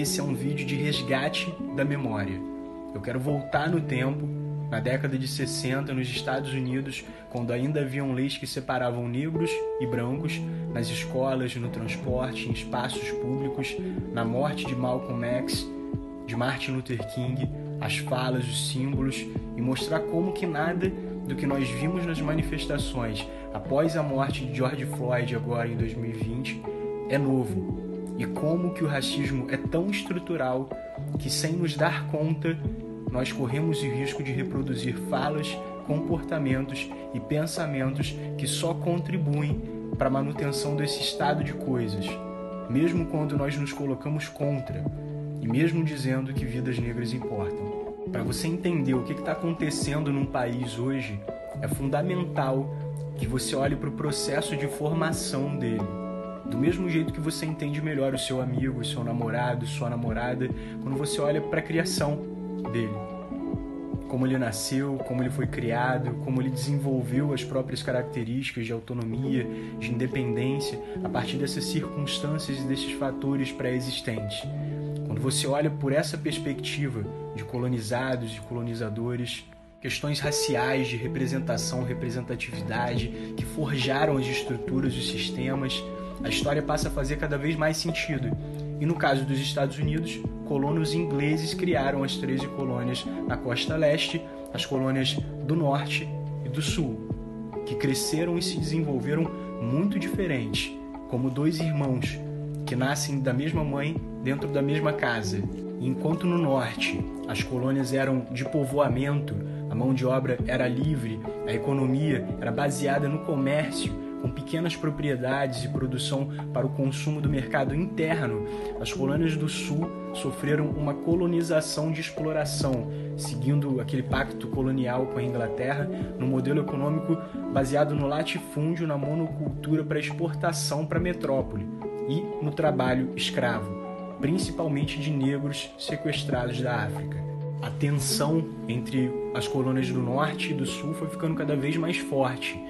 esse é um vídeo de resgate da memória. Eu quero voltar no tempo, na década de 60, nos Estados Unidos, quando ainda haviam leis que separavam negros e brancos nas escolas, no transporte, em espaços públicos, na morte de Malcolm X, de Martin Luther King, as falas, os símbolos e mostrar como que nada do que nós vimos nas manifestações após a morte de George Floyd agora em 2020 é novo e como que o racismo é tão estrutural que sem nos dar conta nós corremos o risco de reproduzir falas, comportamentos e pensamentos que só contribuem para a manutenção desse estado de coisas, mesmo quando nós nos colocamos contra e mesmo dizendo que vidas negras importam. Para você entender o que está acontecendo num país hoje, é fundamental que você olhe para o processo de formação dele. Do mesmo jeito que você entende melhor o seu amigo, o seu namorado, sua namorada, quando você olha para a criação dele. Como ele nasceu, como ele foi criado, como ele desenvolveu as próprias características de autonomia, de independência, a partir dessas circunstâncias e desses fatores pré-existentes. Quando você olha por essa perspectiva de colonizados e colonizadores, questões raciais de representação, representatividade, que forjaram as estruturas, os sistemas, a história passa a fazer cada vez mais sentido. E no caso dos Estados Unidos, colonos ingleses criaram as 13 colônias na costa leste, as colônias do norte e do sul, que cresceram e se desenvolveram muito diferentes, como dois irmãos que nascem da mesma mãe dentro da mesma casa. Enquanto no norte as colônias eram de povoamento, a mão de obra era livre, a economia era baseada no comércio, com pequenas propriedades e produção para o consumo do mercado interno, as colônias do sul sofreram uma colonização de exploração, seguindo aquele pacto colonial com a Inglaterra, no modelo econômico baseado no latifúndio, na monocultura para exportação para a metrópole e no trabalho escravo, principalmente de negros sequestrados da África a tensão entre as colônias do norte e do sul foi ficando cada vez mais forte.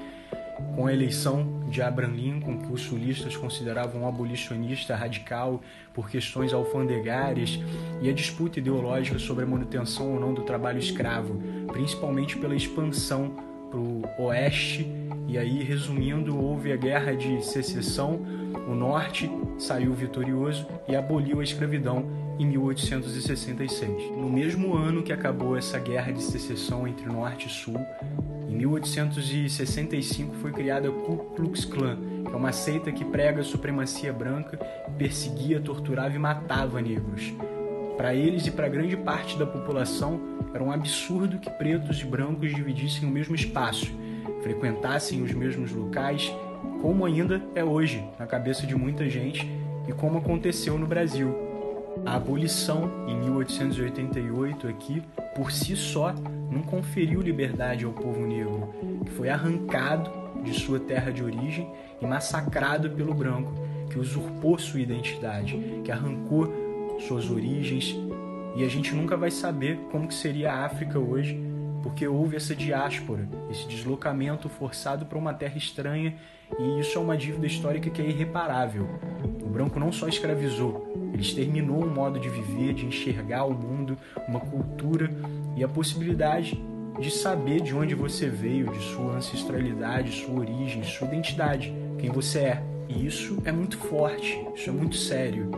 Com a eleição de Abraham Lincoln, que os sulistas consideravam um abolicionista radical por questões alfandegárias, e a disputa ideológica sobre a manutenção ou não do trabalho escravo, principalmente pela expansão para o oeste. E aí, resumindo, houve a guerra de secessão, o norte saiu vitorioso e aboliu a escravidão em 1866. No mesmo ano que acabou essa guerra de secessão entre Norte e Sul, em 1865 foi criada a Ku Klux Klan, que é uma seita que prega a supremacia branca, perseguia, torturava e matava negros. Para eles e para grande parte da população, era um absurdo que pretos e brancos dividissem o mesmo espaço, frequentassem os mesmos locais, como ainda é hoje na cabeça de muita gente e como aconteceu no Brasil. A abolição em 1888 aqui, por si só, não conferiu liberdade ao povo negro, que foi arrancado de sua terra de origem e massacrado pelo branco, que usurpou sua identidade, que arrancou suas origens. E a gente nunca vai saber como que seria a África hoje, porque houve essa diáspora, esse deslocamento forçado para uma terra estranha, e isso é uma dívida histórica que é irreparável. O branco não só escravizou, ele exterminou um modo de viver, de enxergar o mundo, uma cultura e a possibilidade de saber de onde você veio, de sua ancestralidade, sua origem, sua identidade, quem você é. E isso é muito forte, isso é muito sério.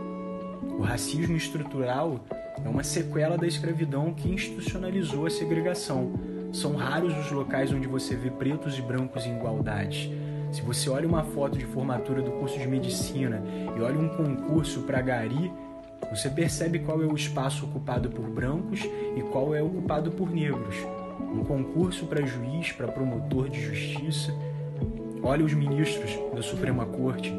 O racismo estrutural é uma sequela da escravidão que institucionalizou a segregação. São raros os locais onde você vê pretos e brancos em igualdade. Se você olha uma foto de formatura do curso de medicina e olha um concurso para Gari, você percebe qual é o espaço ocupado por brancos e qual é ocupado por negros. Um concurso para juiz, para promotor de justiça. Olha os ministros da Suprema Corte,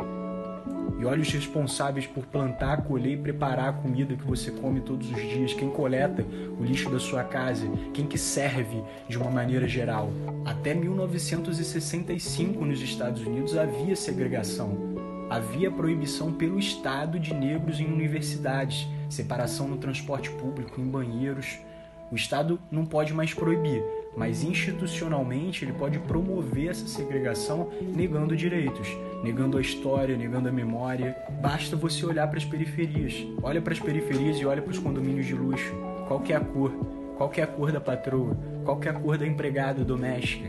e olha os responsáveis por plantar, colher e preparar a comida que você come todos os dias, quem coleta o lixo da sua casa, quem que serve de uma maneira geral. Até 1965 nos Estados Unidos havia segregação. Havia proibição pelo Estado de negros em universidades, separação no transporte público, em banheiros. O Estado não pode mais proibir, mas institucionalmente ele pode promover essa segregação negando direitos, negando a história, negando a memória. Basta você olhar para as periferias. Olha para as periferias e olha para os condomínios de luxo. Qual é a cor? Qual é a cor da patroa? Qual é a cor da empregada doméstica?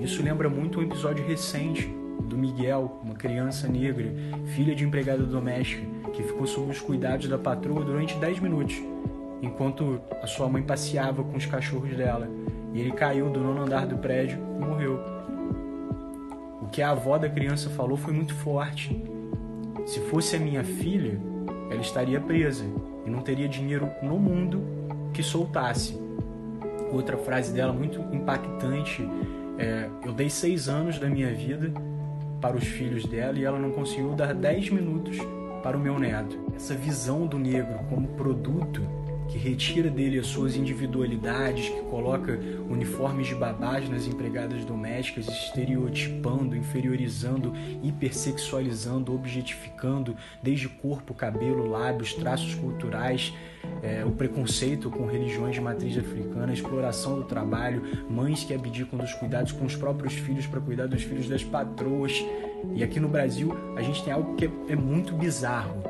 Isso lembra muito um episódio recente do Miguel, uma criança negra, filha de empregada doméstica, que ficou sob os cuidados da patroa durante 10 minutos, enquanto a sua mãe passeava com os cachorros dela. E ele caiu do nono andar do prédio e morreu. O que a avó da criança falou foi muito forte. Se fosse a minha filha, ela estaria presa e não teria dinheiro no mundo que soltasse. Outra frase dela muito impactante é: Eu dei seis anos da minha vida para os filhos dela e ela não conseguiu dar dez minutos para o meu neto. Essa visão do negro como produto que retira dele as suas individualidades, que coloca uniformes de babás nas empregadas domésticas, estereotipando, inferiorizando, hipersexualizando, objetificando, desde corpo, cabelo, lábios, traços culturais, é, o preconceito com religiões de matriz africana, a exploração do trabalho, mães que abdicam dos cuidados com os próprios filhos para cuidar dos filhos das patroas. E aqui no Brasil a gente tem algo que é, é muito bizarro,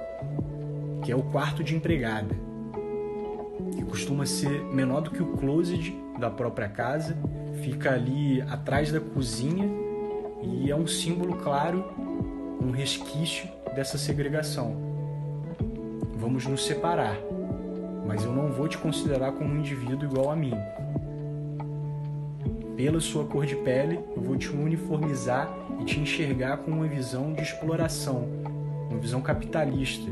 que é o quarto de empregada que costuma ser menor do que o closet da própria casa, fica ali atrás da cozinha e é um símbolo claro, um resquício dessa segregação. Vamos nos separar, mas eu não vou te considerar como um indivíduo igual a mim. Pela sua cor de pele, eu vou te uniformizar e te enxergar com uma visão de exploração, uma visão capitalista,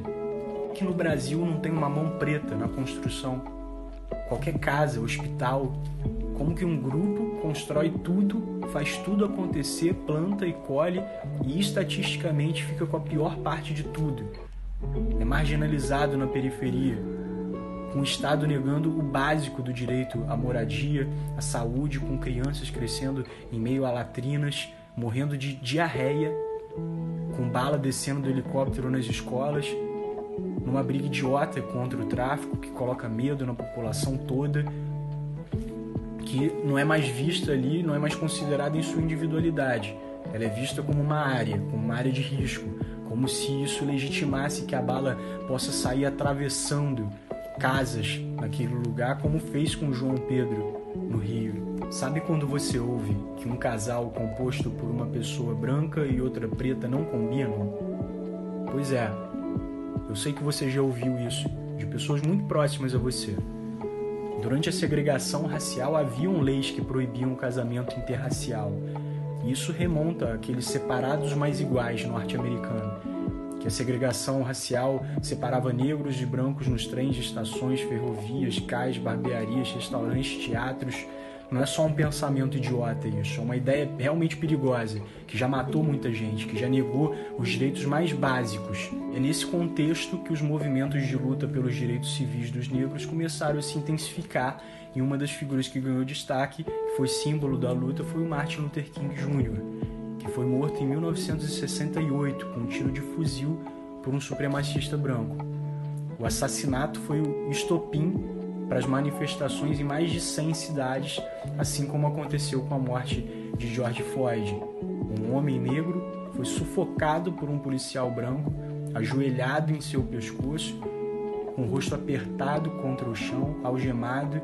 que no Brasil não tem uma mão preta na construção. Qualquer casa, hospital, como que um grupo constrói tudo, faz tudo acontecer, planta e colhe e estatisticamente fica com a pior parte de tudo. É marginalizado na periferia, com o Estado negando o básico do direito à moradia, à saúde, com crianças crescendo em meio a latrinas, morrendo de diarreia, com bala descendo do helicóptero nas escolas numa briga idiota contra o tráfico que coloca medo na população toda, que não é mais vista ali, não é mais considerada em sua individualidade. Ela é vista como uma área, como uma área de risco, como se isso legitimasse que a bala possa sair atravessando casas naquele lugar, como fez com João Pedro no Rio. Sabe quando você ouve que um casal composto por uma pessoa branca e outra preta não combinam? Pois é, eu sei que você já ouviu isso de pessoas muito próximas a você. Durante a segregação racial haviam leis que proibiam o casamento interracial. Isso remonta àqueles separados mais iguais norte-americano, que a segregação racial separava negros de brancos nos trens estações, ferrovias, cais, barbearias, restaurantes, teatros, não é só um pensamento idiota isso, é uma ideia realmente perigosa, que já matou muita gente, que já negou os direitos mais básicos. É nesse contexto que os movimentos de luta pelos direitos civis dos negros começaram a se intensificar e uma das figuras que ganhou destaque, que foi símbolo da luta, foi o Martin Luther King Jr., que foi morto em 1968 com um tiro de fuzil por um supremacista branco. O assassinato foi o estopim para as manifestações em mais de 100 cidades, assim como aconteceu com a morte de George Floyd. Um homem negro foi sufocado por um policial branco, ajoelhado em seu pescoço, com o rosto apertado contra o chão, algemado,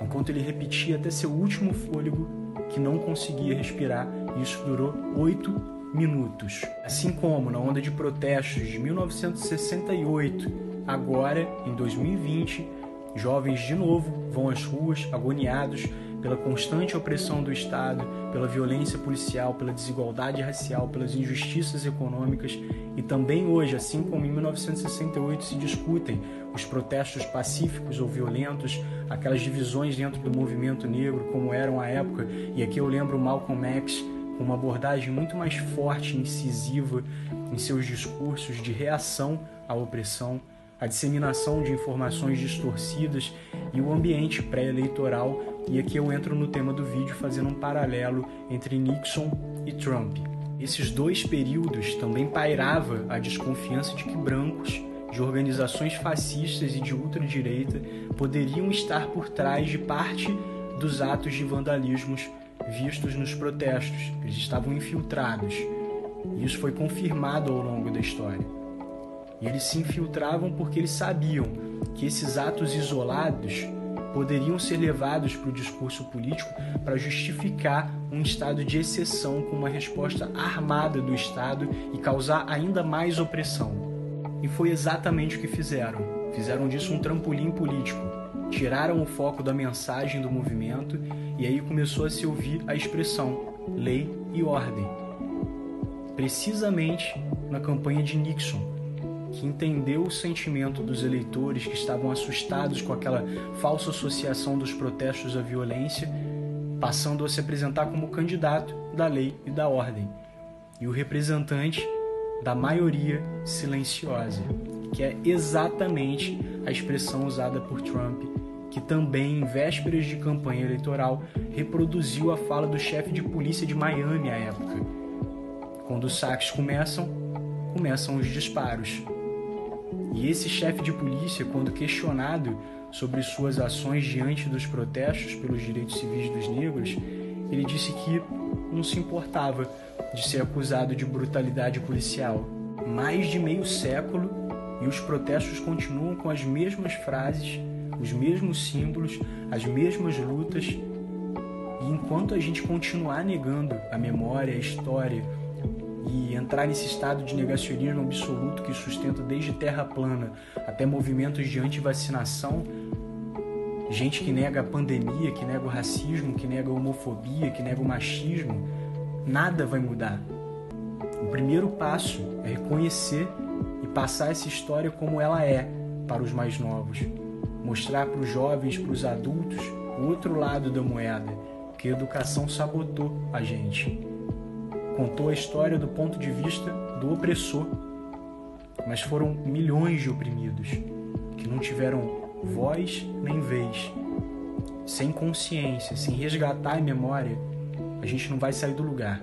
enquanto ele repetia até seu último fôlego que não conseguia respirar. E isso durou oito minutos. Assim como na onda de protestos de 1968, agora em 2020, Jovens de novo vão às ruas agoniados pela constante opressão do Estado, pela violência policial, pela desigualdade racial, pelas injustiças econômicas. E também hoje, assim como em 1968 se discutem os protestos pacíficos ou violentos, aquelas divisões dentro do movimento negro como eram à época, e aqui eu lembro Malcolm X com uma abordagem muito mais forte e incisiva em seus discursos de reação à opressão a disseminação de informações distorcidas e o ambiente pré-eleitoral. E aqui eu entro no tema do vídeo fazendo um paralelo entre Nixon e Trump. Esses dois períodos também pairava a desconfiança de que brancos de organizações fascistas e de ultradireita poderiam estar por trás de parte dos atos de vandalismos vistos nos protestos. Eles estavam infiltrados. Isso foi confirmado ao longo da história. E eles se infiltravam porque eles sabiam que esses atos isolados poderiam ser levados para o discurso político para justificar um estado de exceção com uma resposta armada do Estado e causar ainda mais opressão. E foi exatamente o que fizeram. Fizeram disso um trampolim político. Tiraram o foco da mensagem do movimento e aí começou a se ouvir a expressão lei e ordem. Precisamente na campanha de Nixon, que entendeu o sentimento dos eleitores que estavam assustados com aquela falsa associação dos protestos à violência, passando a se apresentar como candidato da lei e da ordem, e o representante da maioria silenciosa, que é exatamente a expressão usada por Trump, que também, em vésperas de campanha eleitoral, reproduziu a fala do chefe de polícia de Miami à época. Quando os saques começam, começam os disparos. E esse chefe de polícia, quando questionado sobre suas ações diante dos protestos pelos direitos civis dos negros, ele disse que não se importava de ser acusado de brutalidade policial. Mais de meio século e os protestos continuam com as mesmas frases, os mesmos símbolos, as mesmas lutas. E enquanto a gente continuar negando a memória, a história, e entrar nesse estado de negacionismo absoluto que sustenta desde terra plana até movimentos de antivacinação, gente que nega a pandemia, que nega o racismo, que nega a homofobia, que nega o machismo, nada vai mudar. O primeiro passo é reconhecer e passar essa história como ela é para os mais novos, mostrar para os jovens, para os adultos, o outro lado da moeda, que a educação sabotou a gente contou a história do ponto de vista do opressor, mas foram milhões de oprimidos que não tiveram voz nem vez. Sem consciência, sem resgatar a memória, a gente não vai sair do lugar.